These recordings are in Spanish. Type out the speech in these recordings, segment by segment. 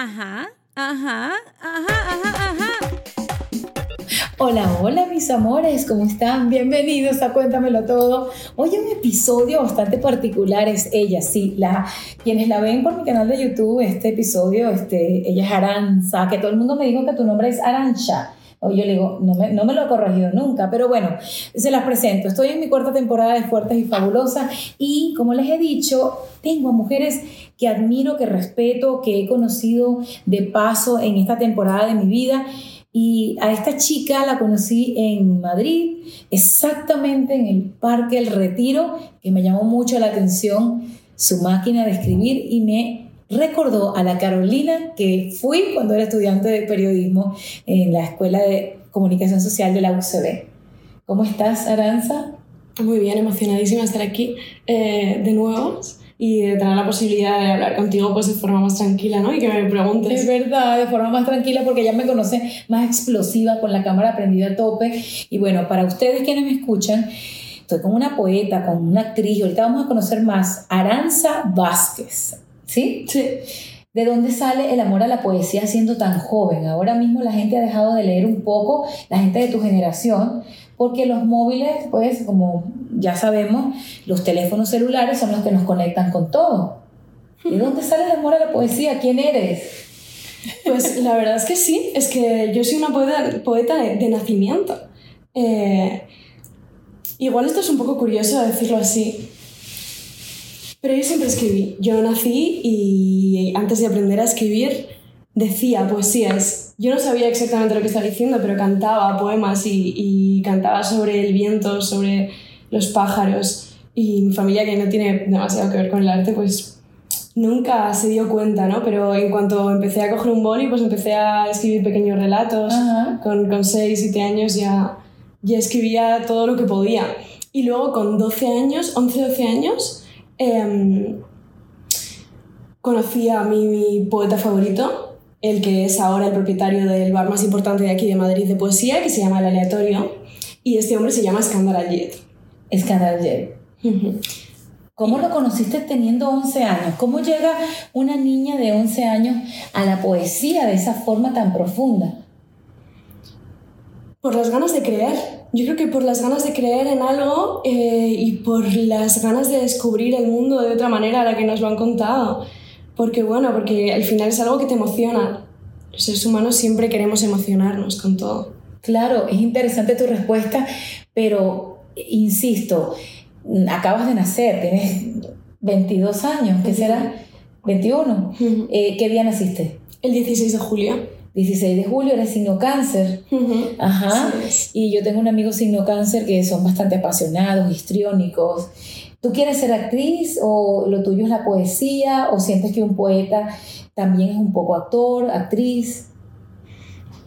Ajá, ajá, ajá, ajá, ajá. Hola, hola mis amores, ¿cómo están? Bienvenidos a Cuéntamelo Todo. Hoy un episodio bastante particular es ella, sí, la, quienes la ven por mi canal de YouTube, este episodio, este, ella es Aranza, que todo el mundo me dijo que tu nombre es Arancha. O yo le digo, no me, no me lo he corregido nunca, pero bueno, se las presento. Estoy en mi cuarta temporada de Fuertes y Fabulosas y como les he dicho, tengo mujeres que admiro, que respeto, que he conocido de paso en esta temporada de mi vida y a esta chica la conocí en Madrid, exactamente en el Parque El Retiro, que me llamó mucho la atención su máquina de escribir y me recordó a la Carolina que fui cuando era estudiante de periodismo en la Escuela de Comunicación Social de la UCB. ¿Cómo estás, Aranza? Muy bien, emocionadísima de estar aquí eh, de nuevo y de tener la posibilidad de hablar contigo pues de forma más tranquila, ¿no? Y que me preguntes. Es verdad, de forma más tranquila porque ya me conoce más explosiva con la cámara prendida a tope. Y bueno, para ustedes quienes me escuchan, estoy con una poeta, con una actriz, ahorita vamos a conocer más, Aranza Vázquez, ¿sí? Sí. ¿De dónde sale el amor a la poesía siendo tan joven? Ahora mismo la gente ha dejado de leer un poco, la gente de tu generación, porque los móviles, pues como ya sabemos, los teléfonos celulares son los que nos conectan con todo. ¿De dónde sale el amor a la poesía? ¿Quién eres? Pues la verdad es que sí, es que yo soy una poeta, poeta de, de nacimiento. Eh, igual esto es un poco curioso decirlo así, pero yo siempre escribí. Yo nací y antes de aprender a escribir decía poesías. Yo no sabía exactamente lo que estaba diciendo, pero cantaba poemas y, y cantaba sobre el viento, sobre los pájaros. Y mi familia, que no tiene demasiado que ver con el arte, pues nunca se dio cuenta, ¿no? Pero en cuanto empecé a coger un boli, pues empecé a escribir pequeños relatos. Ajá. Con, con 6, 7 años ya, ya escribía todo lo que podía. Y luego con 12 años, 11, 12 años, em, conocí a mi, mi poeta favorito, el que es ahora el propietario del bar más importante de aquí de Madrid de poesía, que se llama El Aleatorio. Y este hombre se llama Skandar Aljet. Escandal J. ¿Cómo lo conociste teniendo 11 años? ¿Cómo llega una niña de 11 años a la poesía de esa forma tan profunda? Por las ganas de creer. Yo creo que por las ganas de creer en algo eh, y por las ganas de descubrir el mundo de otra manera a la que nos lo han contado. Porque bueno, porque al final es algo que te emociona. Los seres humanos siempre queremos emocionarnos con todo. Claro, es interesante tu respuesta, pero insisto, acabas de nacer, tienes 22 años, ¿qué será? 21. Ujú. Eh, ¿Qué día naciste? El 16 de julio. 16 de julio, eres signo cáncer. Ajá. Y yo tengo un amigo signo cáncer que son bastante apasionados, histriónicos. ¿Tú quieres ser actriz o lo tuyo es la poesía o sientes que un poeta también es un poco actor, actriz?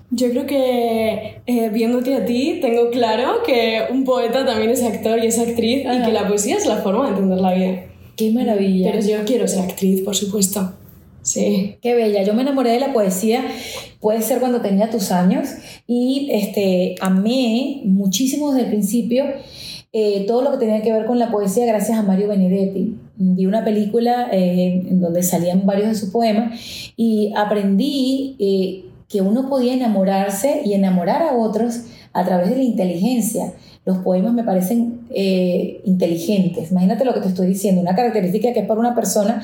Yo creo que eh, viéndote a ti tengo claro que un poeta también es actor y es actriz y que la poesía es la forma de entender la vida. Qué maravilla. Pero yo quiero ser actriz, por supuesto. Sí. Qué bella. Yo me enamoré de la poesía, puede ser cuando tenía tus años, y este, amé muchísimo desde el principio eh, todo lo que tenía que ver con la poesía gracias a Mario Benedetti. Vi una película eh, en donde salían varios de sus poemas y aprendí eh, que uno podía enamorarse y enamorar a otros a través de la inteligencia. Los poemas me parecen inteligentes. Imagínate lo que te estoy diciendo, una característica que es para una persona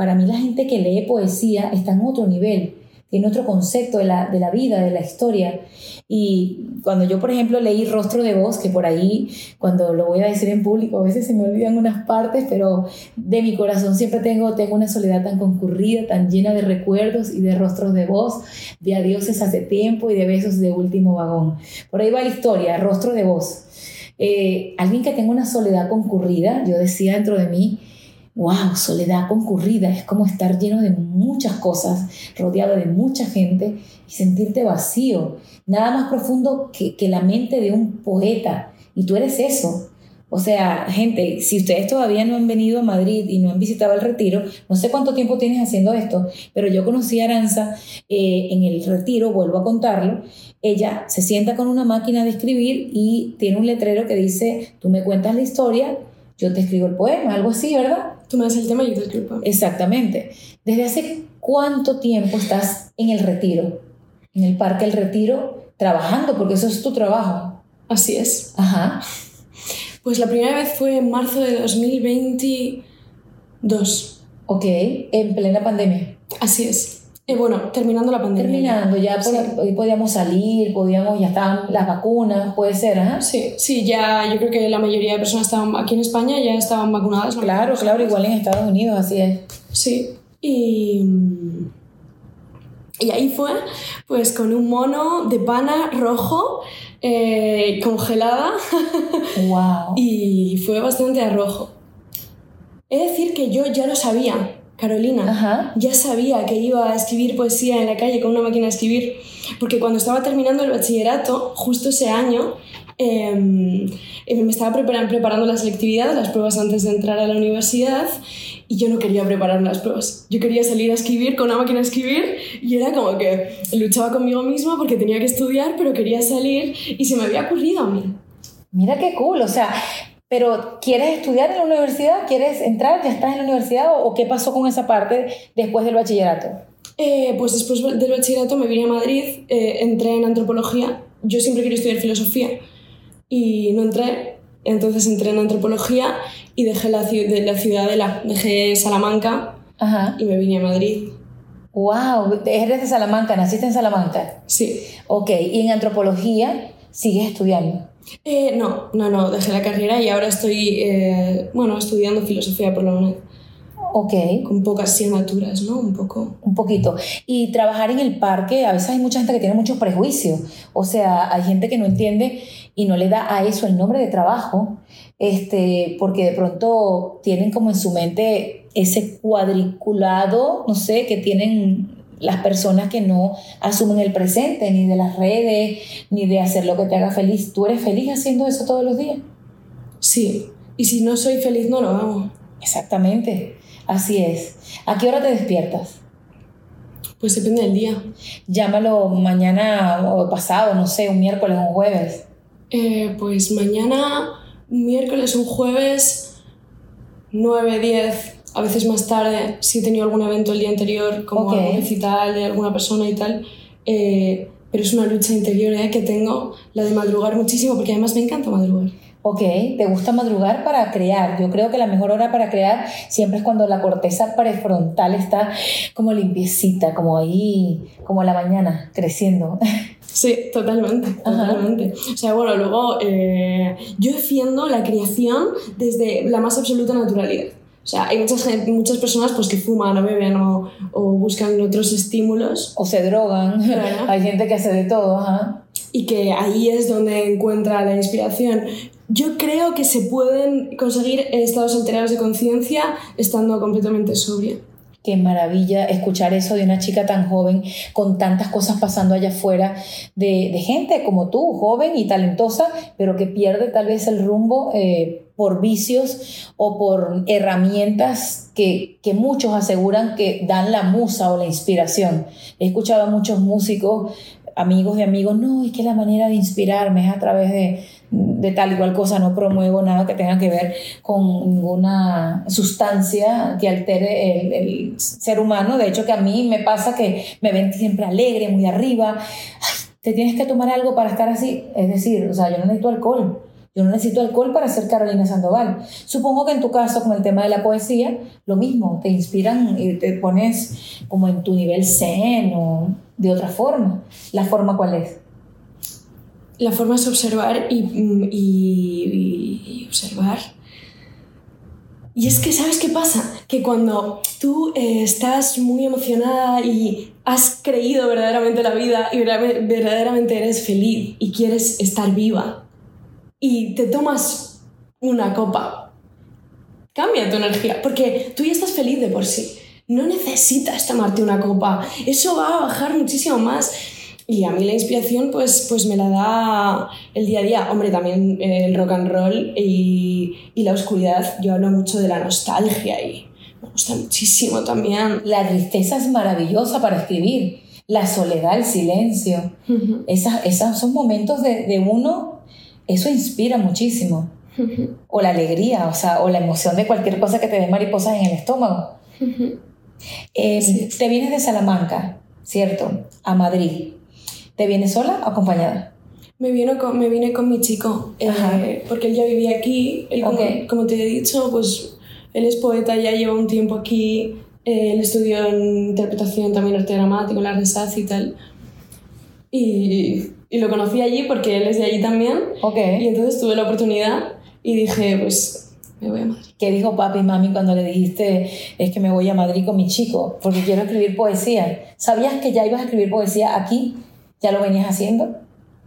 para mí la gente que lee poesía está en otro nivel, tiene otro concepto de la, de la vida, de la historia. Y cuando yo, por ejemplo, leí Rostro de Voz, que por ahí, cuando lo voy a decir en público, a veces se me olvidan unas partes, pero de mi corazón siempre tengo, tengo una soledad tan concurrida, tan llena de recuerdos y de rostros de voz, de adioses hace tiempo y de besos de último vagón. Por ahí va la historia, Rostro de Voz. Eh, alguien que tenga una soledad concurrida, yo decía dentro de mí, wow, soledad concurrida, es como estar lleno de muchas cosas, rodeado de mucha gente y sentirte vacío. Nada más profundo que, que la mente de un poeta. Y tú eres eso. O sea, gente, si ustedes todavía no han venido a Madrid y no han visitado el retiro, no sé cuánto tiempo tienes haciendo esto, pero yo conocí a Aranza eh, en el retiro, vuelvo a contarlo. Ella se sienta con una máquina de escribir y tiene un letrero que dice, tú me cuentas la historia, yo te escribo el poema, algo así, ¿verdad? Tú me das el tema y yo te escribo. Exactamente. ¿Desde hace ¿cuánto tiempo estás en el retiro? En el Parque El Retiro, trabajando, porque eso es tu trabajo. Así es. Ajá. Pues la primera vez fue en marzo de 2022. Ok, en plena pandemia. Así es. Eh, bueno, terminando la pandemia. Terminando, ya Sí. podíamos salir, podíamos, ya estaban las vacunas, puede ser, ¿ah? Sí, sí, ya yo creo que la mayoría de personas estaban aquí en España ya estaban vacunadas. ¿no? Claro, claro, igual en Estados Unidos, así es. Sí. Y, y ahí fue, pues con un mono de pana rojo, eh, congelada, Wow. y fue bastante a rojo. He de decir que yo ya lo sabía, Carolina. Ajá. Ya sabía que iba a escribir poesía en la calle con una máquina de escribir, porque cuando estaba terminando el bachillerato, justo ese año, eh, eh, me estaba preparan- preparando la selectividad, las pruebas antes de entrar a la universidad, y yo no quería preparar las pruebas. Yo quería salir a escribir con una máquina de escribir y era como que luchaba conmigo misma porque tenía que estudiar, pero quería salir y se me había ocurrido a mí. Mira qué cool, o sea, pero ¿quieres estudiar en la universidad? ¿Quieres entrar? ¿Ya estás en la universidad? ¿O, qué pasó con esa parte después del bachillerato? Eh, pues después del bachillerato me vine a Madrid, eh, entré en antropología. Yo siempre quería estudiar filosofía y no entré. Entonces entré en antropología y dejé la, de la ciudadela, dejé Salamanca Ajá. y me vine a Madrid. Wow, eres de Salamanca, naciste en Salamanca. Sí. Ok, y en antropología sigues estudiando. Eh, no, no, no, dejé la carrera y ahora estoy, eh, bueno, estudiando filosofía por la UNED, Ok, con pocas asignaturas, ¿no? Un poco. un poquito. Y trabajar en el parque, a veces hay mucha gente que tiene muchos prejuicios. O sea, hay gente que no entiende y no le da a eso el nombre de trabajo, este, porque de pronto tienen como en su mente ese cuadriculado, no sé, que tienen las personas que no asumen el presente, ni de las redes, ni de hacer lo que te haga feliz. ¿Tú eres feliz haciendo eso todos los días? Sí. Y si no soy feliz, no lo hago. Exactamente, así es. ¿A qué hora te despiertas? Pues depende del día. Llámalo mañana o pasado, no sé, un miércoles o un jueves. Eh, pues mañana, un miércoles, un jueves, 9, 10, a veces más tarde, si he tenido algún evento el día anterior, como Ok. algún recital de alguna persona y tal. Eh, pero es una lucha interior eh, que tengo, la de madrugar muchísimo, porque además me encanta madrugar. Ok, te gusta madrugar para crear. Yo creo que la mejor hora para crear siempre es cuando la corteza prefrontal está como limpiecita, como ahí, como la mañana, creciendo. Sí, totalmente, Ajá. totalmente. O sea, bueno, luego eh, yo defiendo la creación desde la más absoluta naturalidad. O sea, hay muchas, muchas personas pues, que fuman o beben o, o buscan otros estímulos O se drogan. Claro. Hay gente que hace de todo, ajá. y que ahí es donde encuentra la inspiración. Yo creo que se pueden conseguir estados alterados de conciencia estando completamente sobria. Qué maravilla escuchar eso de una chica tan joven, con tantas cosas pasando allá afuera, de, de gente como tú, joven y talentosa, pero que pierde tal vez el rumbo eh, por vicios o por herramientas que, que muchos aseguran que dan la musa o la inspiración. He escuchado a muchos músicos, amigos de amigos, no, es que la manera de inspirarme es a través de, de tal y cual cosa, no promuevo nada que tenga que ver con ninguna sustancia que altere el, ser humano. De hecho, que a mí me pasa que me ven siempre alegre, muy arriba. Te tienes que tomar algo para estar así. Es decir, o sea, yo no necesito alcohol. Yo no necesito alcohol para ser Carolina Sandoval. Supongo que en tu caso, con el tema de la poesía, lo mismo, te inspiran y te pones como en tu nivel zen o de otra forma. ¿La forma cuál es? La forma es observar y, mm, y- y observar. Y es que, ¿sabes qué pasa? Que cuando tú eh, estás muy emocionada y has creído verdaderamente la vida y verdader- verdaderamente eres feliz y quieres estar viva y te tomas una copa, cambia tu energía, porque tú ya estás feliz de por sí. No necesitas tomarte una copa, eso va a bajar muchísimo más. Y a mí la inspiración pues, pues me la da el día a día. Hombre, también eh, el rock and roll y, y la oscuridad. Yo hablo mucho de la nostalgia y me gusta muchísimo también. La tristeza es maravillosa para escribir. La soledad, el silencio. Esas, esas son momentos de, de uno, eso inspira muchísimo. O la alegría, o sea, o la emoción de cualquier cosa que te dé mariposas en el estómago. Eh, Sí. Te vienes de Salamanca, ¿cierto? A Madrid. ¿Te vienes sola o acompañada? Me vine con, me vine con mi chico, eh, porque él ya vivía aquí. Él, como, te he dicho, pues él es poeta, ya lleva un tiempo aquí. eh, él estudió en interpretación, también arte dramático, en la RESAC y tal. Y, y lo conocí allí porque él es de allí también. Ok. Y entonces tuve la oportunidad y dije, pues me voy a Madrid. ¿Qué dijo papi y mami cuando le dijiste es que me voy a Madrid con mi chico porque quiero escribir poesía? ¿Sabías que ya ibas a escribir poesía aquí? ¿Ya lo venías haciendo?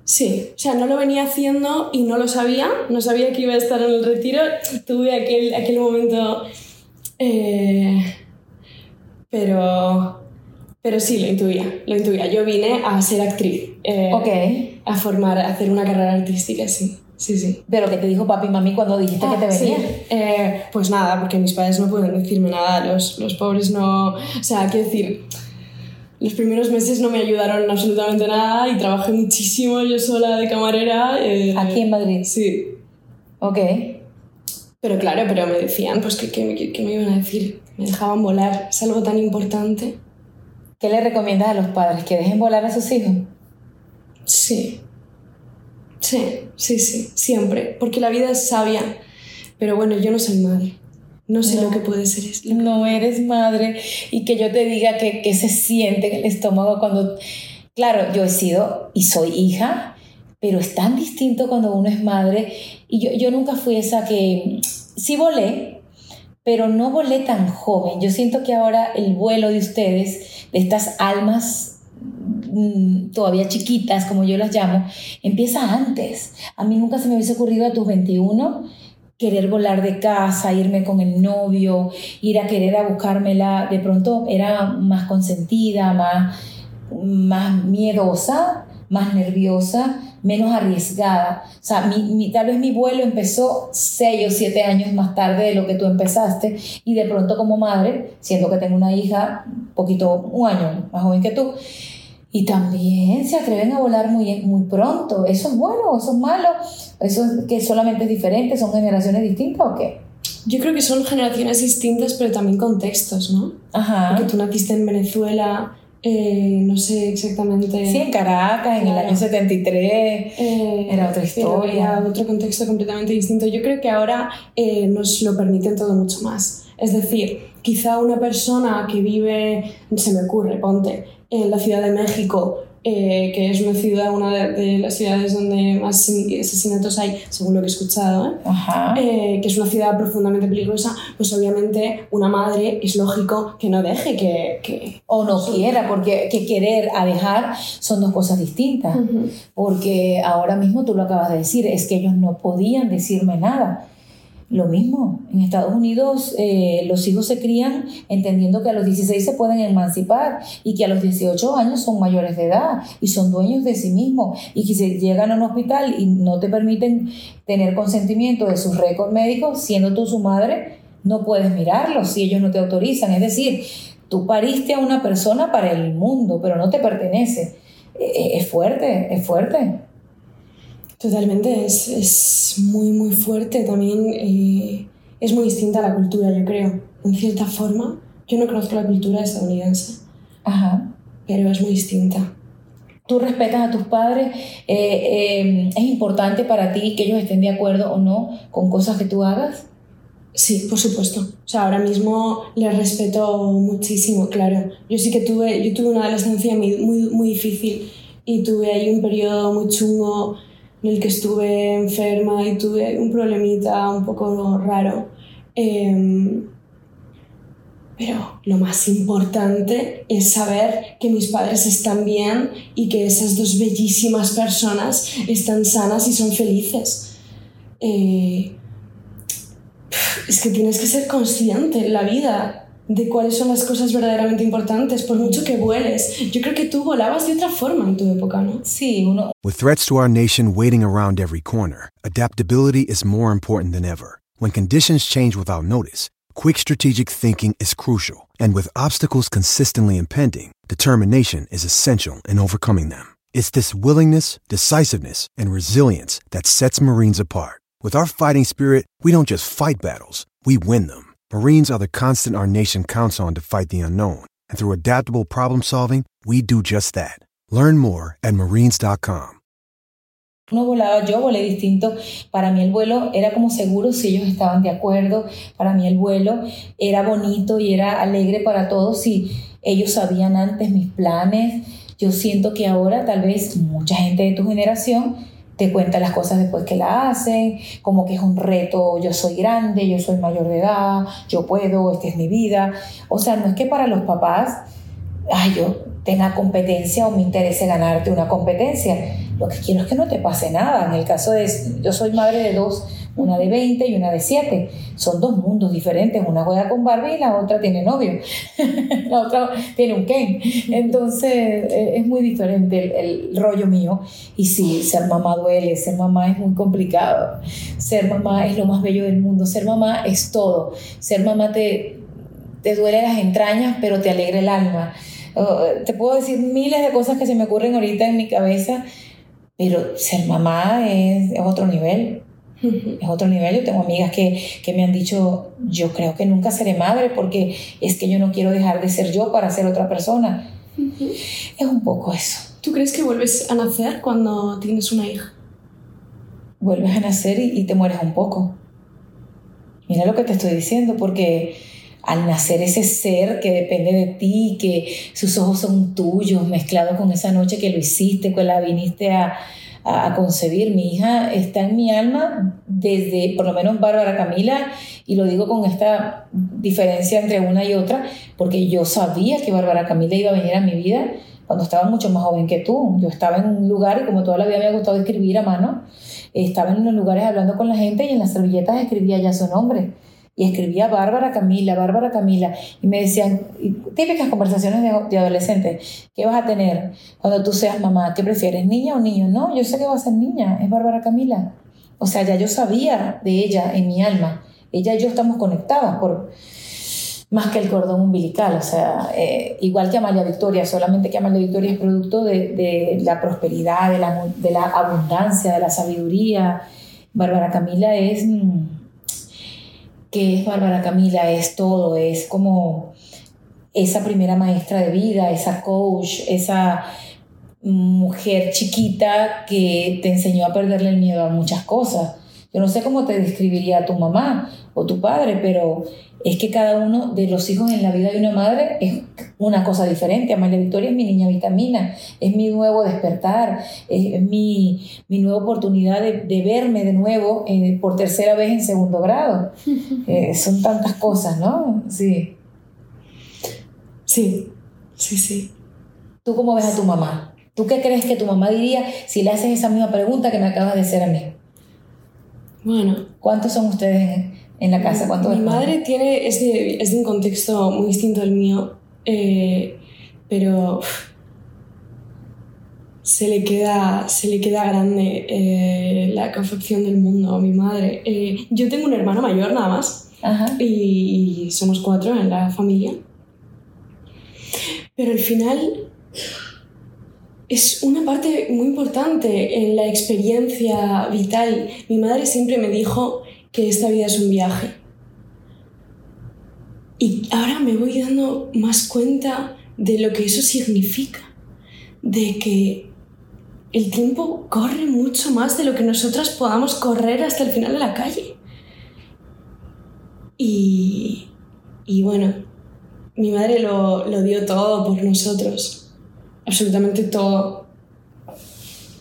Sí, o sea, no lo venía haciendo y no lo sabía, no sabía que iba a estar en el retiro. Tuve aquel, aquel momento, eh, pero, pero sí, lo intuía, lo intuía. Yo vine a ser actriz, eh, Ok. a formar, a hacer una carrera artística, sí, sí, sí. Pero ¿qué te dijo papi y mami cuando dijiste que te Ah, sí. venías? Eh, pues nada, porque mis padres no pueden decirme nada, los, los pobres no... O sea, quiero decir, los primeros meses no me ayudaron en absolutamente nada y trabajé muchísimo yo sola de camarera. eh, Aquí en Madrid. Sí. Ok. Pero claro, pero me decían, pues, ¿qué, qué, qué- qué me iban a decir? Me dejaban volar, es algo tan importante. ¿Qué le recomiendas a los padres? ¿Que dejen volar a sus hijos? Sí. Sí, sí, sí, siempre. Porque la vida es sabia. Pero bueno, yo no soy madre. No sé No. lo que puede ser esto. No eres madre y que yo te diga que, que se siente en el estómago cuando... Claro, yo he sido y soy hija, pero es tan distinto cuando uno es madre. Y yo, yo nunca fui esa que... Sí volé, pero no volé tan joven. Yo siento que ahora el vuelo de ustedes, de estas almas mm, todavía chiquitas, como yo las llamo, empieza antes. A mí nunca se me hubiese ocurrido a tus 21 querer volar de casa, irme con el novio, ir a querer a buscármela. De pronto era más consentida, más, más miedosa, más nerviosa, menos arriesgada. O sea, mi, mi- tal vez mi vuelo empezó seis o siete años más tarde de lo que tú empezaste y de pronto como madre, siendo que tengo una hija poquito, un año más joven que tú, y también se atreven a volar muy, muy pronto. ¿Eso es bueno o eso es malo? ¿Eso es que solamente es diferente? ¿Son generaciones distintas o qué? Yo creo que son generaciones distintas, pero también contextos, ¿no? Ajá. Porque tú naciste en Venezuela, eh, no sé exactamente. Sí, en Caracas, en el año 73. Eh, Era otra historia. era otro contexto completamente distinto. Yo creo que ahora eh, nos lo permiten todo mucho más. Es decir, quizá una persona que vive, se me ocurre, ponte, en la Ciudad de México, eh, que es una ciudad, una de, las ciudades donde más asesinatos hay, según lo que he escuchado, ¿eh? Ajá. eh, que es una ciudad profundamente peligrosa, pues obviamente una madre es lógico que no deje que... que... o no quiera, porque que querer a dejar son dos cosas distintas. Porque ahora mismo tú lo acabas de decir, es que ellos no podían decirme nada. Lo mismo, en Estados Unidos eh, los hijos se crían entendiendo que a los 16 se pueden emancipar y que a los 18 años son mayores de edad y son dueños de sí mismos y que si llegan a un hospital y no te permiten tener consentimiento de sus récords médicos, siendo tú su madre, no puedes mirarlos si ellos no te autorizan. Es decir, tú pariste a una persona para el mundo, pero no te pertenece. Eh, Es fuerte, es fuerte. Totalmente, es, es muy, muy fuerte. También eh, es muy distinta a la cultura, yo creo, en cierta forma. Yo no conozco la cultura estadounidense, Ajá. pero es muy distinta. Tú respetas a tus padres, eh, eh, es importante para ti que ellos estén de acuerdo o no con cosas que tú hagas. Sí, por supuesto. O sea, ahora mismo les respeto muchísimo, claro. Yo sí que tuve, yo tuve una adolescencia muy, muy, muy difícil y tuve ahí un periodo muy chungo en el que estuve enferma y tuve un problemita un poco raro. Em, pero lo más importante es saber que mis padres están bien y que esas dos bellísimas personas están sanas y son felices. Eh, es que tienes que ser consciente en la vida de cuáles son las cosas verdaderamente importantes, por mucho que vueles. Yo creo que tú volabas de otra forma en tu época, ¿no? Sí, uno, With threats to our nation waiting around every corner, adaptability is more important than ever. When conditions change without notice, quick strategic thinking is crucial. And with obstacles consistently impending, determination is essential in overcoming them. It's this willingness, decisiveness, and resilience that sets Marines apart. With our fighting spirit, we don't just fight battles, we win them. Marines are the constant our nation counts on to fight the unknown. And through adaptable problem solving, we do just that. Learn more at marines.com. No volaba, yo volé distinto. Para mí el vuelo era como seguro si ellos estaban de acuerdo. Para mí el vuelo era bonito y era alegre para todos si ellos sabían antes mis planes. Yo siento que ahora tal vez mucha gente de tu generación te cuenta las cosas después que la hacen, como que es un reto, yo soy grande, yo soy mayor de edad, yo puedo, esta es mi vida. O sea, no es que para los papás, ay, yo tenga competencia o me interese ganarte una competencia. Lo que quiero es que no te pase nada. En el caso de, yo soy madre de dos, una de 20 y una de 7. Son dos mundos diferentes. Una juega con Barbie y la otra tiene novio. la otra tiene un Ken. Entonces eh, es muy diferente el, rollo mío. Y sí, ser mamá duele. Ser mamá es muy complicado. Ser mamá es lo más bello del mundo. Ser mamá es todo. Ser mamá te, te duele las entrañas, pero te alegra el alma. Uh, te puedo decir miles de cosas que se me ocurren ahorita en mi cabeza, pero ser mamá es, es otro nivel. Es otro nivel. Yo tengo amigas que, que, me han dicho, yo creo que nunca seré madre porque es que yo no quiero dejar de ser yo para ser otra persona. Es un poco eso. ¿Tú crees que vuelves a nacer cuando tienes una hija? Vuelves a nacer y, y te mueres un poco. Mira lo que te estoy diciendo, porque al nacer ese ser que depende de ti, que sus ojos son tuyos, mezclado con esa noche que lo hiciste, que la viniste a, a, concebir. Mi hija está en mi alma desde, por lo menos, Bárbara Camila, y lo digo con esta diferencia entre una y otra, porque yo sabía que Bárbara Camila iba a venir a mi vida cuando estaba mucho más joven que tú. Yo estaba en un lugar y como toda la vida me ha gustado escribir a mano, estaba en unos lugares hablando con la gente y en las servilletas escribía ya su nombre y escribía Bárbara Camila, Bárbara Camila, y me decían, típicas conversaciones de, de, adolescentes, ¿qué vas a tener cuando tú seas mamá? ¿Qué prefieres, niña o niño? No, yo sé que va a ser niña, es Bárbara Camila. O sea, ya yo sabía de ella en mi alma, ella y yo estamos conectadas por más que el cordón umbilical, o sea, eh, igual que Amalia Victoria, solamente que Amalia Victoria es producto de, de la prosperidad, de la, de la abundancia, de la sabiduría. Bárbara Camila es... Mmm, que es Bárbara Camila, es todo, es como esa primera maestra de vida, esa coach, esa mujer chiquita que te enseñó a perderle el miedo a muchas cosas. Yo no sé cómo te describiría a tu mamá o tu padre, pero es que cada uno de los hijos en la vida de una madre es una cosa diferente. Amalia Victoria es mi niña vitamina, es mi nuevo despertar, es, mi, mi nueva oportunidad de, de, verme de nuevo eh, por tercera vez en segundo grado. Eh, son tantas cosas, ¿no? Sí. Sí, sí, sí. ¿Tú cómo ves a tu mamá? ¿Tú qué crees que tu mamá diría si le haces esa misma pregunta que me acabas de hacer a mí? Bueno. ¿Cuántos son ustedes en la casa? ¿Cuántos Mi madre tiene, es, de, es de un contexto muy distinto al mío, eh, pero se le queda, se le queda grande eh, la confección del mundo a mi madre. Eh, yo tengo un hermano mayor nada más Ajá. Y, y somos cuatro en la familia. Pero al final es una parte muy importante en la experiencia vital. Mi madre siempre me dijo que esta vida es un viaje. Y ahora me voy dando más cuenta de lo que eso significa. De que el tiempo corre mucho más de lo que nosotras podamos correr hasta el final de la calle. Y, y bueno, mi madre lo, lo dio todo por nosotros absolutamente todo.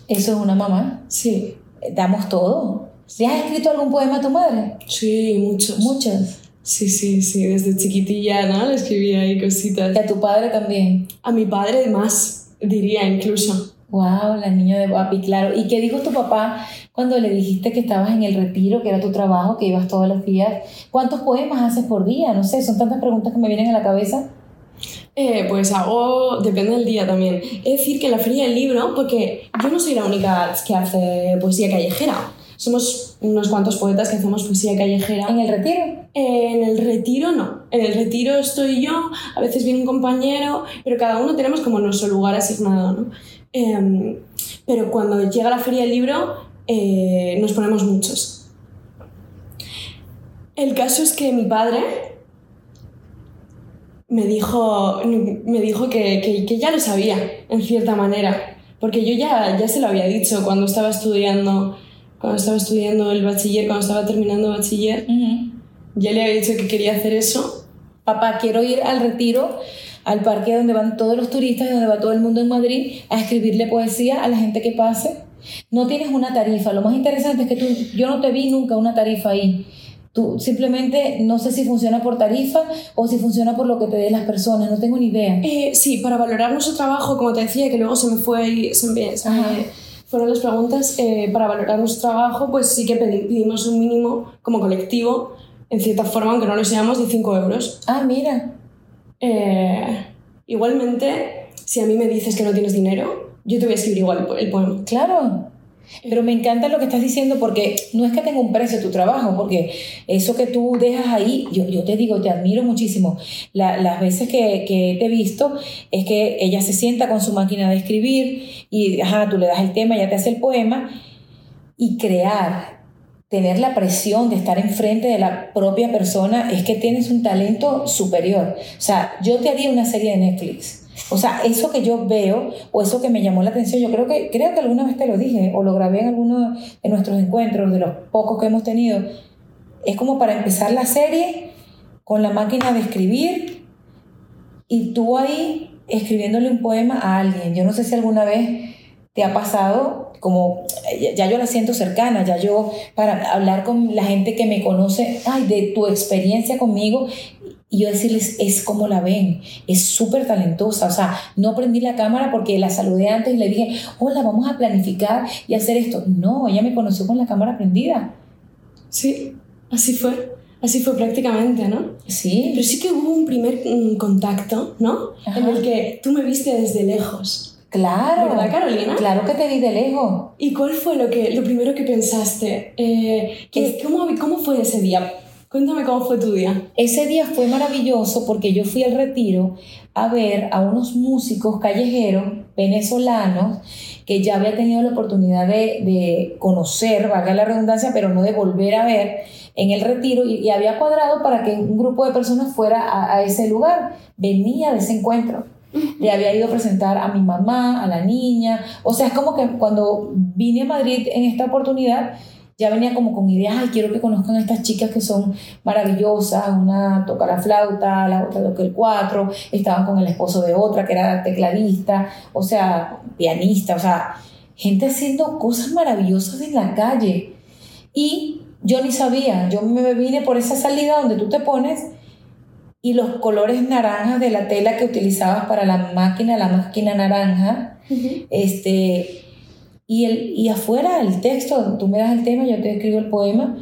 ¿Eso es una mamá? Sí. ¿Damos todo? ¿Le has escrito algún poema a tu madre? Sí, muchos. ¿Muchos? Sí, sí, sí, desde chiquitilla, ¿no? Le escribía ahí cositas. ¿Y a tu padre también? A mi padre más, diría incluso. Wow, la niña de papi, claro. ¿Y qué dijo tu papá cuando le dijiste que estabas en el retiro, que era tu trabajo, que ibas todos los días? ¿Cuántos poemas haces por día? No sé, son tantas preguntas que me vienen a la cabeza. Eh, pues hago, depende del día también. Es decir, que en la feria del libro, porque yo no soy la única que hace poesía callejera. Somos unos cuantos poetas que hacemos poesía callejera. ¿En el retiro? Eh, en el retiro no. En el retiro estoy yo, a veces viene un compañero, pero cada uno tenemos como nuestro lugar asignado, ¿no? Eh, pero cuando llega la feria del libro, eh, nos ponemos muchos. El caso es que mi padre me dijo, me dijo que, que, que ya lo sabía, en cierta manera, porque yo ya, ya se lo había dicho cuando estaba estudiando, cuando estaba estudiando el bachiller, cuando estaba terminando bachiller, ya le había dicho que quería hacer eso. Papá, quiero ir al retiro, al parque donde van todos los turistas y donde va todo el mundo en Madrid a escribirle poesía a la gente que pase. No tienes una tarifa. Lo más interesante es que tú, yo no te vi nunca una tarifa ahí. Tú simplemente no sé si funciona por tarifa o si funciona por lo que te den las personas, no tengo ni idea. Eh, sí, para valorar nuestro trabajo, como te decía, que luego se me fue y se me, se me fueron las preguntas, eh, para valorar nuestro trabajo, pues sí que pedi- pedimos un mínimo como colectivo, en cierta forma, aunque no lo seamos, de 5 euros. Ah, mira. Eh, igualmente, si a mí me dices que no tienes dinero, yo te voy a escribir igual el poema. Claro. Pero me encanta lo que estás diciendo porque no es que tenga un precio tu trabajo, porque eso que tú dejas ahí, yo, yo te digo, te admiro muchísimo. La- las veces que, que te he visto es que ella se sienta con su máquina de escribir y ajá, tú le das el tema, ella te hace el poema y crear, tener la presión de estar enfrente de la propia persona, es que tienes un talento superior. O sea, yo te haría una serie de Netflix. O sea, eso que yo veo o eso que me llamó la atención, yo creo que, creo que alguna vez te lo dije o lo grabé en alguno de nuestros encuentros, de los pocos que hemos tenido, es como para empezar la serie con la máquina de escribir y tú ahí escribiéndole un poema a alguien. Yo no sé si alguna vez te ha pasado, como ya- yo la siento cercana, ya yo para hablar con la gente que me conoce, ay, de tu experiencia conmigo, y yo decirles, es como la ven, es súper talentosa, o sea, no prendí la cámara porque la saludé antes y le dije, hola, vamos a planificar y hacer esto. No, ella me conoció con la cámara prendida. Sí, así fue. Así fue prácticamente, ¿no? Sí, Pero sí que hubo un primer mm, contacto, ¿no? Ajá. En el que tú me viste desde lejos. claro. ¿Verdad, Carolina? Claro que te vi de lejos. ¿Y cuál fue lo, que, lo primero que pensaste? Eh, ¿qué- cómo, ¿Cómo fue ese día? Cuéntame cómo fue tu día. Ese día fue maravilloso porque yo fui al retiro a ver a unos músicos callejeros venezolanos que ya había tenido la oportunidad de, de conocer, valga la redundancia, pero no de volver a ver en el retiro y, había cuadrado para que un grupo de personas fuera a, a ese lugar. Venía de ese encuentro. Le había ido a presentar a mi mamá, a la niña. O sea, es como que cuando vine a Madrid en esta oportunidad, ya venía como con ideas, ay, quiero que conozcan a estas chicas que son maravillosas, una toca la flauta, la otra toca el cuatro, estaban con el esposo de otra que era tecladista, o sea, pianista, o sea, gente haciendo cosas maravillosas en la calle. Y yo ni sabía, yo me vine por esa salida donde tú te pones y los colores naranjas de la tela que utilizabas para la máquina, la máquina naranja, este, y, el, y afuera el texto, tú me das el tema, yo te escribo el poema,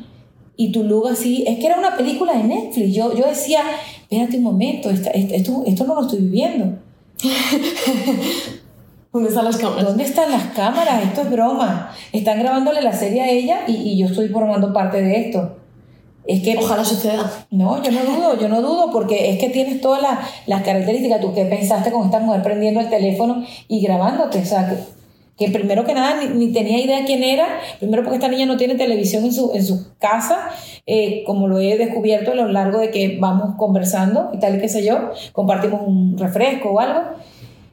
y tu look así, es que era una película de Netflix, yo, yo decía, espérate un momento, esta- esta- esto, esto no lo estoy viviendo, ¿Dónde están las cámaras? ¿dónde están las cámaras? Esto es broma, están grabándole la serie a ella y, y yo estoy formando parte de esto. Es que Ojalá suceda. No, yo no dudo, yo no dudo, porque es que tienes todas las, las características. ¿Tú qué pensaste con esta mujer prendiendo el teléfono y grabándote? O sea, que, que primero que nada ni, ni tenía idea quién era, primero porque esta niña no tiene televisión en su, en su casa, eh, como lo he descubierto a lo largo de que vamos conversando y tal y qué sé yo, compartimos un refresco o algo.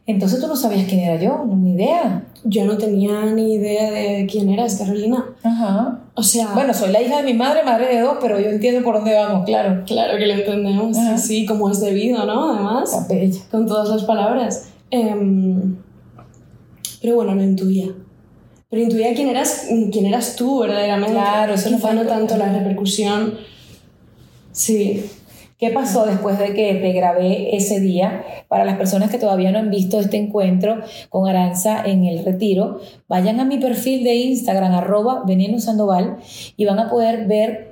Entonces tú no sabías quién era yo, ni idea. Yo no tenía ni idea de quién eras, Carolina. Ajá. O sea, Bueno, soy la hija de mi madre, madre de dos, pero yo entiendo por dónde vamos, claro. claro que lo entendemos. Ajá. Sí, como es debido, ¿no? Además, Está bella. con todas las palabras. Em, pero bueno, lo intuía. Pero intuía quién eras, quién eras tú verdaderamente. Claro, eso no fue no tanto la repercusión. Sí. ¿Qué pasó después de que te grabé ese día? Para las personas que todavía no han visto este encuentro con Aranza en el retiro, vayan a mi perfil de Instagram, arroba Veneno Sandoval, y van a poder ver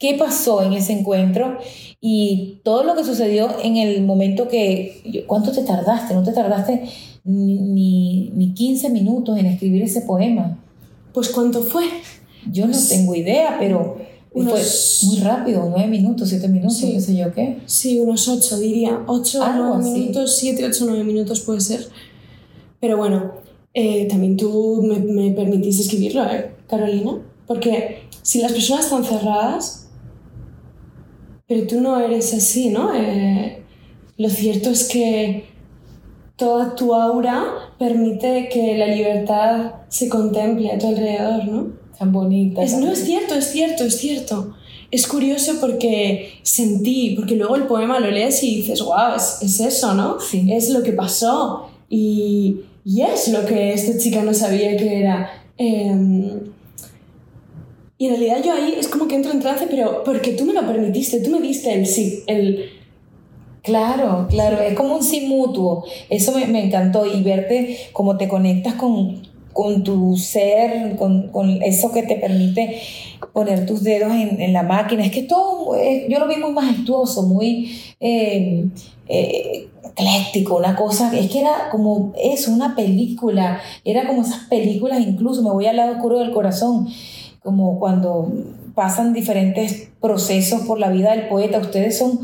qué pasó en ese encuentro y todo lo que sucedió en el momento que... ¿Cuánto te tardaste? No te tardaste ni, ni, ni 15 minutos en escribir ese poema. Pues ¿cuánto fue? Yo no Pues, tengo idea, pero unos- fue muy rápido, nueve minutos, siete minutos, Sí. qué sé yo qué. Sí, unos ocho, diría. Ocho, Algo nueve así. minutos, siete, ocho, nueve minutos puede ser. Pero bueno, eh, también tú me, me permitís escribirlo, ¿eh, Carolina? Porque si las personas están cerradas, pero tú no eres así, ¿no? Eh, lo cierto es que toda tu aura permite que la libertad se contemple a tu alrededor, ¿no? Tan bonita. Es, no, es cierto, es cierto, es cierto. Es curioso porque sentí, porque luego el poema lo lees y dices, wow, es, es eso, ¿no? Sí. Es lo que pasó. Y, y es lo que esta chica no sabía que era. Em, y en realidad yo ahí es como que entro en trance, pero porque tú me lo permitiste, tú me diste el sí, el... Claro, claro, es como un sí mutuo. Eso me, me encantó y verte cómo te conectas con, con tu ser, con, con eso que te permite poner tus dedos en, en la máquina. Es que todo, eh, yo lo vi muy majestuoso, muy eh, eh, ecléctico, una cosa, es que era como eso, una película, era como esas películas, incluso me voy al lado oscuro del corazón, como cuando pasan diferentes procesos por la vida del poeta, ustedes son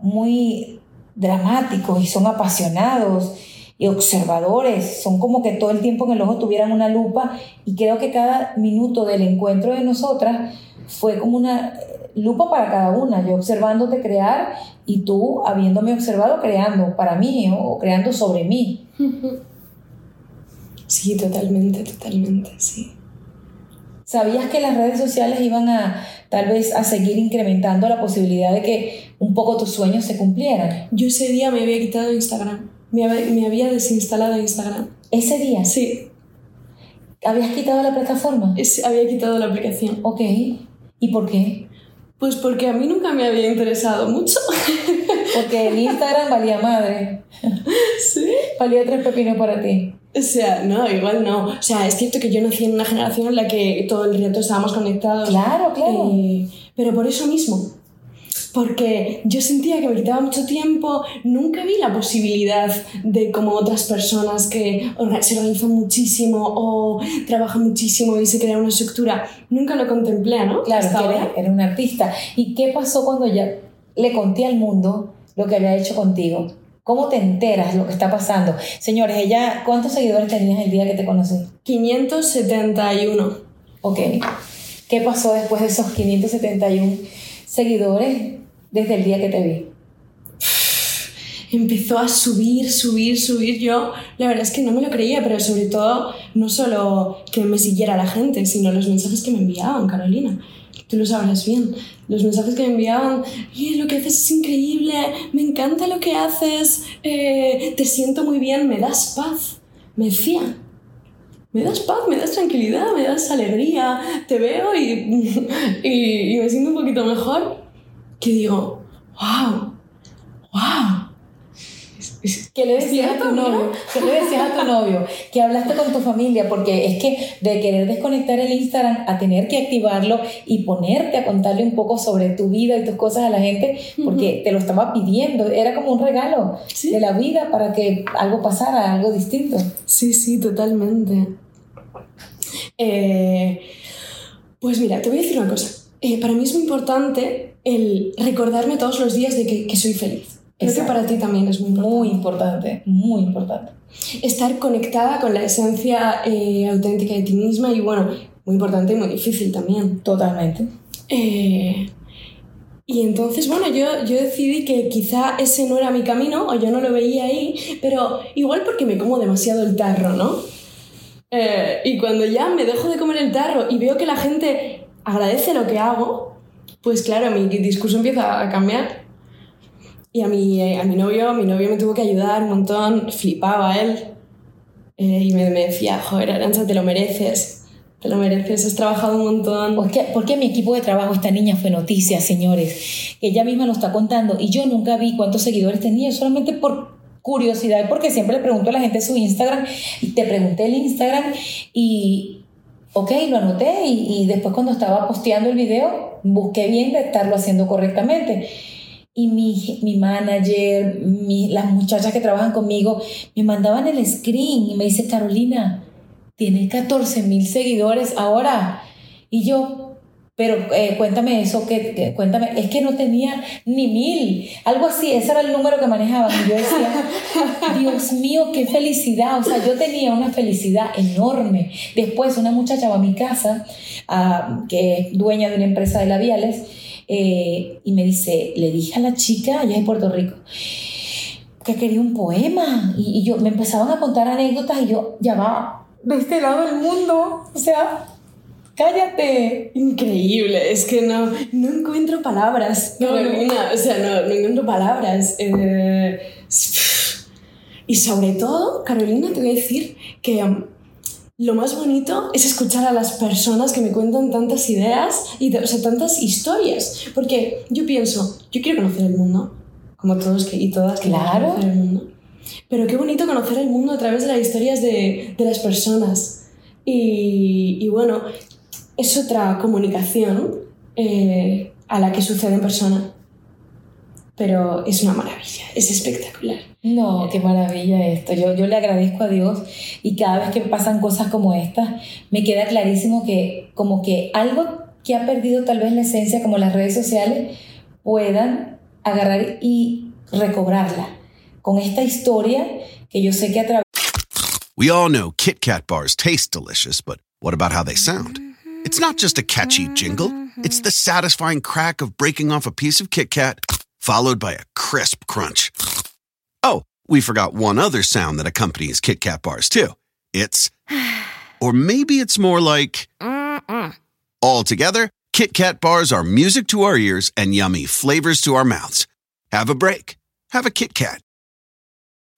muy dramáticos y son apasionados y observadores, son como que todo el tiempo en el ojo tuvieran una lupa y creo que cada minuto del encuentro de nosotras fue como una lupa para cada una, yo observándote crear y tú habiéndome observado creando para mí o creando sobre mí. Sí, totalmente, totalmente, sí. ¿Sabías que las redes sociales iban a tal vez a seguir incrementando la posibilidad de que un poco tus sueños se cumplieran? Yo ese día me había quitado Instagram, me había, me había desinstalado Instagram. Ese día, Sí, ¿habías quitado la plataforma? es- había quitado la aplicación. Ok. ¿Y por qué? Pues porque a mí nunca me había interesado mucho. Porque el Instagram valía madre. sí. Valía tres pepinos para ti. O sea, no, igual no. O sea, es cierto que yo nací en una generación en la que todo el rato estábamos conectados. Claro, claro. Eh, pero por eso mismo. Porque yo sentía que me quitaba mucho tiempo, nunca vi la posibilidad de como otras personas que se organizan muchísimo o trabajan muchísimo y se crea una estructura. Nunca lo contemplé, ¿no? Claro, Hasta ahora. eres, eres un artista. ¿Y qué pasó cuando ya le conté al mundo lo que había hecho contigo? ¿Cómo te enteras lo que está pasando? Señores, ella, ¿cuántos seguidores tenías el día que te conocí? 571. Ok. ¿Qué pasó después de esos 571 seguidores desde el día que te vi? empezó a subir, subir, subir. Yo, la verdad es que no me lo creía, pero sobre todo, no solo que me siguiera la gente, sino los mensajes que me enviaban, Carolina. Tú lo sabrás bien. Los mensajes que me enviaban, lo que haces es increíble, me encanta lo que haces, eh, te siento muy bien, me das paz. Me decían, me das paz, me das tranquilidad, me das alegría, te veo y, y, y me siento un poquito mejor. Que digo, wow, wow. ¿Qué le decías a tu novio? ¿Qué le decías a tu novio? Que hablaste con tu familia, porque es que de querer desconectar el Instagram a tener que activarlo y ponerte a contarle un poco sobre tu vida y tus cosas a la gente, porque te lo estaba pidiendo, era como un regalo Sí. de la vida para que algo pasara, algo distinto. Sí, sí, totalmente. Eh, pues mira, te voy a decir una cosa. Eh, para mí es muy importante el recordarme todos los días de que, que soy feliz. Creo que para ti también es muy importante. Muy importante, muy importante. Estar conectada con la esencia eh, auténtica de ti misma y bueno, muy importante y muy difícil también. Totalmente. Eh, y entonces, bueno, yo, yo decidí que quizá ese no era mi camino o yo no lo veía ahí, pero igual porque me como demasiado el tarro, ¿no? Eh, y cuando ya me dejo de comer el tarro y veo que la gente agradece lo que hago, pues claro, mi discurso empieza a cambiar. Y a mi, a mi novio, mi novio me tuvo que ayudar un montón, flipaba él. Eh, y me, me decía, joder, Arancha, te lo mereces, te lo mereces, has trabajado un montón. Que, porque mi equipo de trabajo, esta niña fue noticia, señores. Ella misma lo está contando y yo nunca vi cuántos seguidores tenía, solamente por curiosidad, porque siempre le pregunto a la gente su Instagram y te pregunté el Instagram y, ok, lo anoté y, después cuando estaba posteando el video busqué bien de estarlo haciendo correctamente. Y mi, mi manager, las muchachas que trabajan conmigo, me mandaban el screen y me dice, Carolina, tiene 14 mil seguidores ahora. Y yo, pero eh, cuéntame eso, que, que- cuéntame, es que no tenía ni mil, algo así, ese era el número que manejaban. Y yo decía, Dios mío, qué felicidad. O sea, yo tenía una felicidad enorme. Después una muchacha va a mi casa, ah, que es dueña de una empresa de labiales, eh, y me dice, le dije a la chica, ella es de Puerto Rico, que quería un poema. Y, y yo me empezaban a contar anécdotas y yo, ya va, de este lado del mundo. O sea, cállate. Increíble, es que no, no encuentro palabras, Carolina. O sea, no, no encuentro palabras. Eh, y sobre todo, Carolina, te voy a decir que um, lo más bonito es escuchar a las personas que me cuentan tantas ideas y o sea, tantas historias. Porque yo pienso, yo quiero conocer el mundo, como todos que, y todas que Claro. conocer el mundo. Pero qué bonito conocer el mundo a través de las historias de, de las personas. Y, y bueno, es otra comunicación eh, a la que sucede en persona. Pero es una maravilla, es espectacular. No, qué maravilla esto. Yo, yo le agradezco a Dios y cada vez que pasan cosas como estas, me queda clarísimo que como que algo que ha perdido tal vez la esencia, como las redes sociales, puedan agarrar y recobrarla con esta historia que yo sé que a través We all know Kit Kat bars taste delicious, but what about how they sound? It's not just a catchy jingle, it's the satisfying crack of breaking off a piece of Kit Kat, followed by a crisp crunch. Oh, we forgot one other sound that accompanies Kit Kat bars too. It's, or maybe it's more like, all together, Kit Kat bars are music to our ears and yummy flavors to our mouths. Have a break. Have a Kit Kat.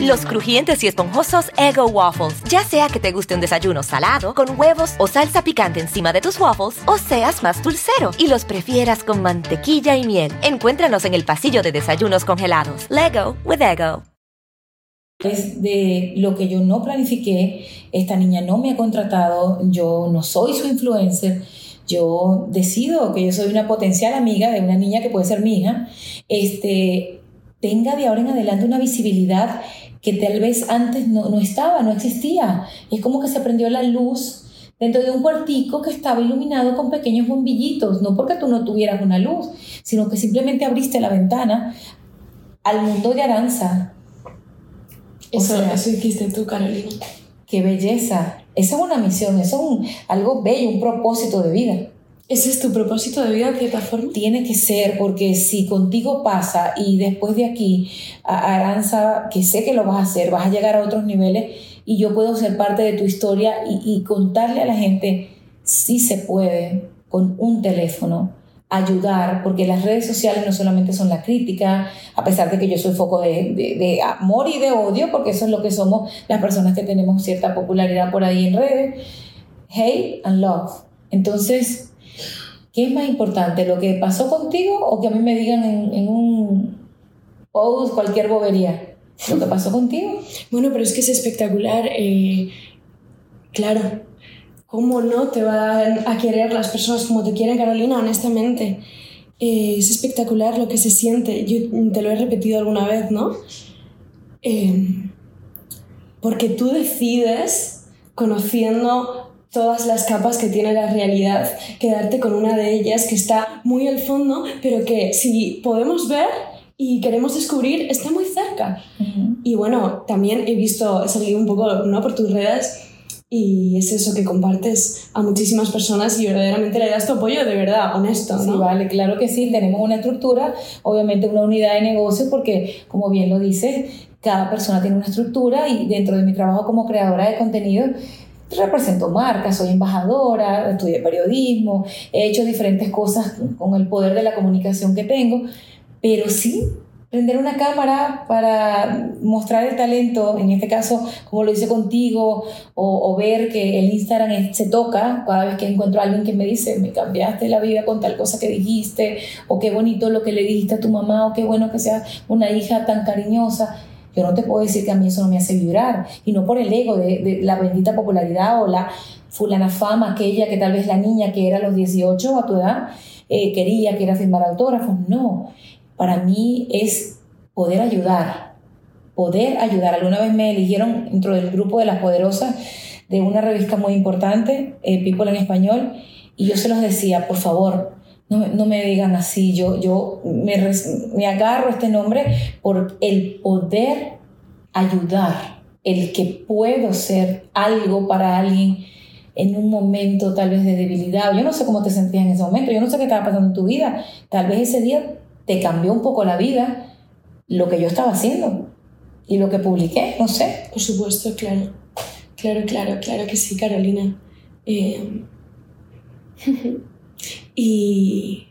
Los crujientes y esponjosos Ego Waffles. Ya sea que te guste un desayuno salado, con huevos o salsa picante encima de tus waffles, o seas más dulcero y los prefieras con mantequilla y miel. Encuéntranos en el pasillo de desayunos congelados. Lego with Ego. de lo que yo no planifiqué, esta niña no me ha contratado, yo no soy su influencer, yo decido que yo soy una potencial amiga de una niña que puede ser mi hija, este, tenga de ahora en adelante una visibilidad que tal vez antes no, no estaba, no existía. Es como que se prendió la luz dentro de un cuartico que estaba iluminado con pequeños bombillitos, no porque tú no tuvieras una luz, sino que simplemente abriste la ventana al mundo de Aranza. O Eso, sea, eso hiciste tú, Carolina. qué belleza. Esa es una misión, eso es un- algo bello, un propósito de vida. Ese es tu propósito de vida, de cierta forma. Tiene que ser, porque si contigo pasa y después de aquí, Aranza, que sé que lo vas a hacer, vas a llegar a otros niveles y yo puedo ser parte de tu historia y, contarle a la gente, si se puede, con un teléfono, ayudar, porque las redes sociales no solamente son la crítica, a pesar de que yo soy foco de, de- de amor y de odio, porque eso es lo que somos las personas que tenemos cierta popularidad por ahí en redes, hate and love. Entonces, ¿qué es más importante? ¿Lo que pasó contigo o que a mí me digan en, en un post cualquier bobería? ¿Lo que pasó contigo? Bueno, pero es que es espectacular. eh, claro, ¿cómo no te van a querer las personas como te quieren, Carolina? Honestamente. Eh, es espectacular lo que se siente. Yo te lo he repetido alguna vez, ¿no? Eh, porque tú decides, conociendo todas las capas que tiene la realidad, quedarte con una de ellas que está muy al fondo, pero que si podemos ver y queremos descubrir, está muy cerca. Y bueno, también he visto, he salido un poco ¿no? por tus redes y es eso que compartes a muchísimas personas y verdaderamente le das tu apoyo de verdad, honesto, Sí, ¿no? vale, claro que sí, tenemos una estructura, obviamente una unidad de negocio, porque como bien lo dices, cada persona tiene una estructura y dentro de mi trabajo como creadora de contenido represento marcas, soy embajadora, estudié periodismo, he hecho diferentes cosas con el poder de la comunicación que tengo, pero sí prender una cámara para mostrar el talento, en este caso, como lo hice contigo, o, ver que el Instagram se toca cada vez que encuentro a alguien que me dice, me cambiaste la vida con tal cosa que dijiste, o qué bonito lo que le dijiste a tu mamá, o qué bueno que seas una hija tan cariñosa. Yo no te puedo decir que a mí eso no me hace vibrar, y no por el ego de, la bendita popularidad o la fulana fama, aquella que tal vez la niña que era a los 18 a tu edad eh, quería que era firmar autógrafos, no. Para mí es poder ayudar, poder ayudar. Alguna vez me eligieron dentro del grupo de las poderosas de una revista muy importante, eh, People en Español, y yo se los decía, por favor, no, no me digan así, yo, yo me, me agarro a este nombre por el poder ayudar, el que puedo ser algo para alguien en un momento tal vez de debilidad. Yo no sé cómo te sentías en ese momento, yo no sé qué estaba pasando en tu vida. Tal vez ese día te cambió un poco la vida lo que yo estaba haciendo y lo que publiqué, no sé. Por supuesto, claro. Claro, claro, claro que sí, Carolina. Eh, y.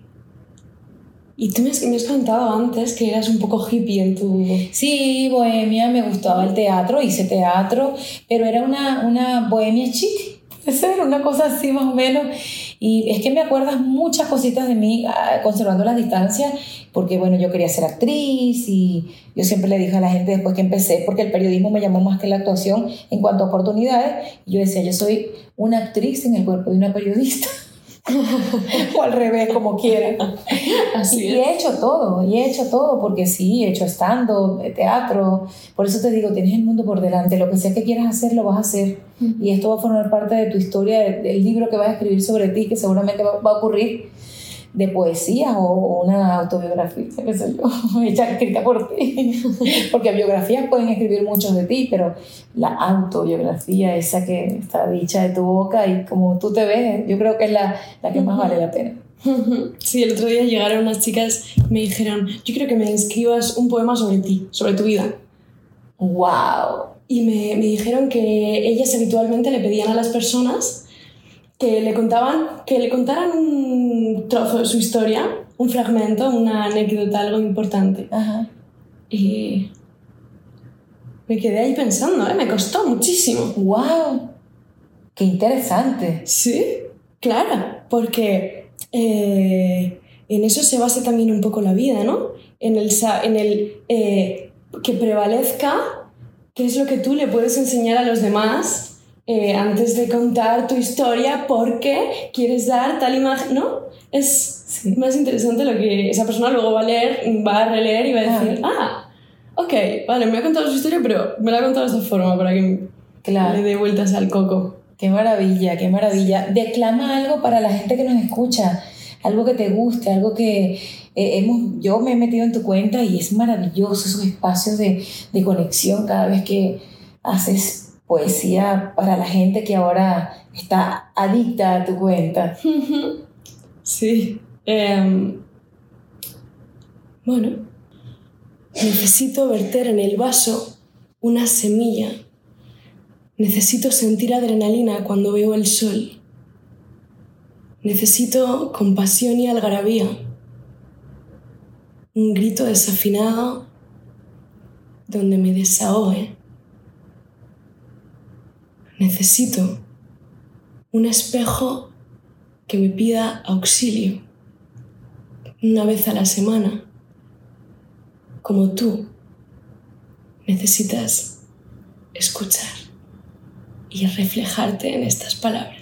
Y tú me has, me has contado antes que eras un poco hippie en tu. Sí, bohemia, me gustaba el teatro, hice teatro, pero era una, una bohemia chic, ser, una cosa así más o menos. Y es que me acuerdas muchas cositas de mí ah, conservando las distancias, porque bueno, yo quería ser actriz y yo siempre le dije a la gente después que empecé, porque el periodismo me llamó más que la actuación en cuanto a oportunidades, yo decía, yo soy una actriz en el cuerpo de una periodista. o al revés, como quieran. Así y he hecho todo, y he hecho todo, porque sí, he hecho stand-up, eh, teatro. Por eso te digo, tienes el mundo por delante. Lo que sea que quieras hacer, lo vas a hacer. Y esto va a formar parte de tu historia, de- del libro que vas a escribir sobre ti, que seguramente va, va a ocurrir de poesía o una autobiografía, qué sé yo, hecha escrita por ti. Porque biografías pueden escribir muchos de ti, pero la autobiografía, esa que está dicha de tu boca y como tú te ves, yo creo que es la, la que más vale la pena. Sí, el otro día llegaron unas chicas y me dijeron: Yo quiero que me escribas un poema sobre ti, sobre tu vida. ¡Wow! Y me, me dijeron que ellas habitualmente le pedían a las personas que le contaban, que le contaran un trozo de su historia, un fragmento, una anécdota, algo importante. Ajá. Y me quedé ahí pensando, ¿eh? me costó muchísimo. ¡Wow! ¡Qué interesante! Sí, claro, porque eh, en eso se basa también un poco la vida, ¿no? En el, en el eh, que prevalezca qué es lo que tú le puedes enseñar a los demás eh, antes de contar tu historia porque quieres dar tal imagen, ¿no? Es Sí. más interesante lo que esa persona luego va a leer, va a releer y va a decir, ah, ok, vale, me ha contado su historia, pero me la ha contado de esta forma para que Claro. le dé vueltas al coco. ¡Qué maravilla! ¡Qué maravilla! Declama algo para la gente que nos escucha, algo que te guste, algo que eh, hemos, yo me he metido en tu cuenta y es maravilloso esos espacios de, de conexión cada vez que haces poesía para la gente que ahora está adicta a tu cuenta. Sí. em, bueno, necesito verter en el vaso una semilla. Necesito sentir adrenalina cuando veo el sol. Necesito compasión y algarabía. Un grito desafinado donde me desahogue. Necesito un espejo que me pida auxilio una vez a la semana, como tú necesitas escuchar y reflejarte en estas palabras.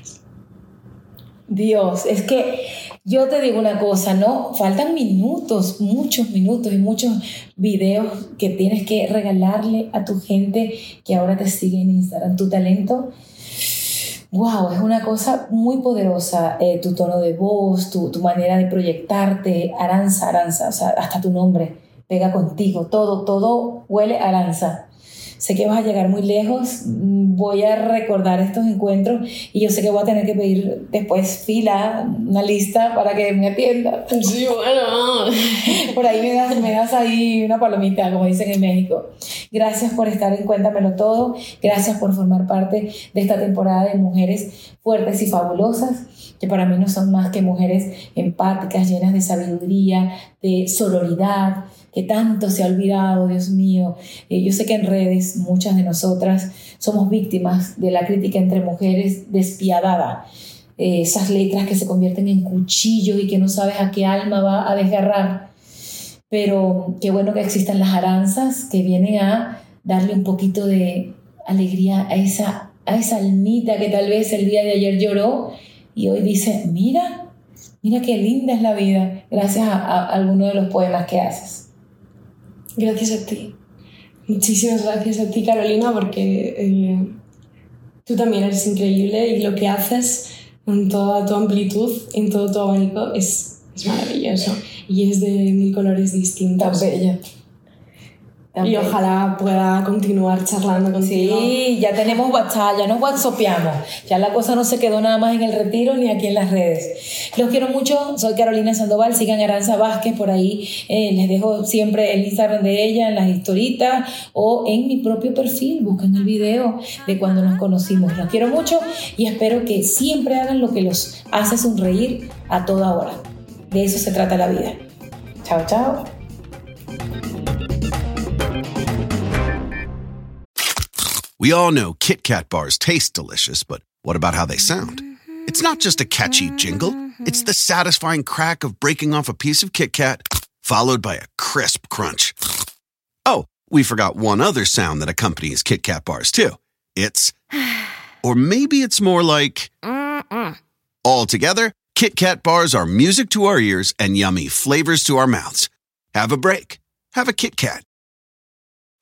Dios, es que yo te digo una cosa, ¿no? Faltan minutos, muchos minutos y muchos videos que tienes que regalarle a tu gente que ahora te sigue en Instagram. Tu talento, wow, es una cosa muy poderosa. eh, tu tono de voz, tu, tu manera de proyectarte, Aranza, Aranza, o sea, hasta tu nombre pega contigo, todo, todo huele a Aranza. Sé que vas a llegar muy lejos, mm, voy a recordar estos encuentros y yo sé que voy a tener que pedir después fila, una lista para que me atienda. Sí, bueno. Por ahí me das, me das ahí una palomita, como dicen en México. Gracias por estar en Cuéntamelo Todo. Gracias por formar parte de esta temporada de mujeres fuertes y fabulosas, que para mí no son más que mujeres empáticas, llenas de sabiduría, de sororidad, que tanto se ha olvidado, Dios mío. Eh, yo sé que en redes muchas de nosotras somos víctimas de la crítica entre mujeres despiadada. Eh, esas letras que se convierten en cuchillos y que no sabes a qué alma va a desgarrar. Pero qué bueno que existan las aranzas que vienen a darle un poquito de alegría a esa, a esa almita que tal vez el día de ayer lloró y hoy dice, mira, mira qué linda es la vida, gracias a, a alguno de los poemas que haces. Gracias a ti. Muchísimas gracias a ti, Carolina, porque eh, tú también eres increíble y lo que haces en toda tu amplitud, en todo tu abanico, es Es maravilloso. Y es de mil colores distintos. Tan bella. Tan Y ojalá pueda continuar charlando contigo. Sí, ya tenemos WhatsApp, ya nos WhatsAppiamos. Ya la cosa no se quedó nada más en el retiro ni aquí en las redes. Los quiero mucho, soy Carolina Sandoval, sigan Aranza Vázquez por ahí. eh, les dejo siempre el Instagram de ella en las historitas o en mi propio perfil. Busquen el video de cuando nos conocimos. Los quiero mucho y espero que siempre hagan lo que los hace sonreír a toda hora. De eso se trata la vida. Chao, chao. We all know Kit Kat bars taste delicious, but what about how they sound? Mm-hmm. It's not just a catchy jingle, mm-hmm. it's the satisfying crack of breaking off a piece of Kit Kat, followed by a crisp crunch. Oh, we forgot one other sound that accompanies Kit Kat bars, too. It's. Or maybe it's more like. All together, Kit Kat bars are music to our ears and yummy flavors to our mouths. Have a break. Have a Kit Kat.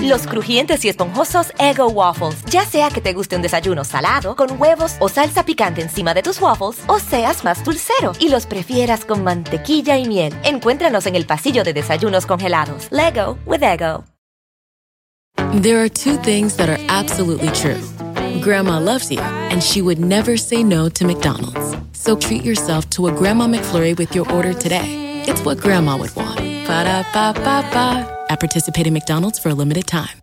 Los crujientes y esponjosos Ego Waffles. Ya sea que te guste un desayuno salado, con huevos o salsa picante encima de tus waffles, o seas más dulcero y los prefieras con mantequilla y miel. Encuéntranos en el pasillo de desayunos congelados. Lego with Ego. There are two things that are absolutely true. Grandma loves you, and she would never say no to McDonald's. So treat yourself to a Grandma McFlurry with your order today. It's what Grandma would want. Ba da ba ba ba. At participating McDonald's for a limited time.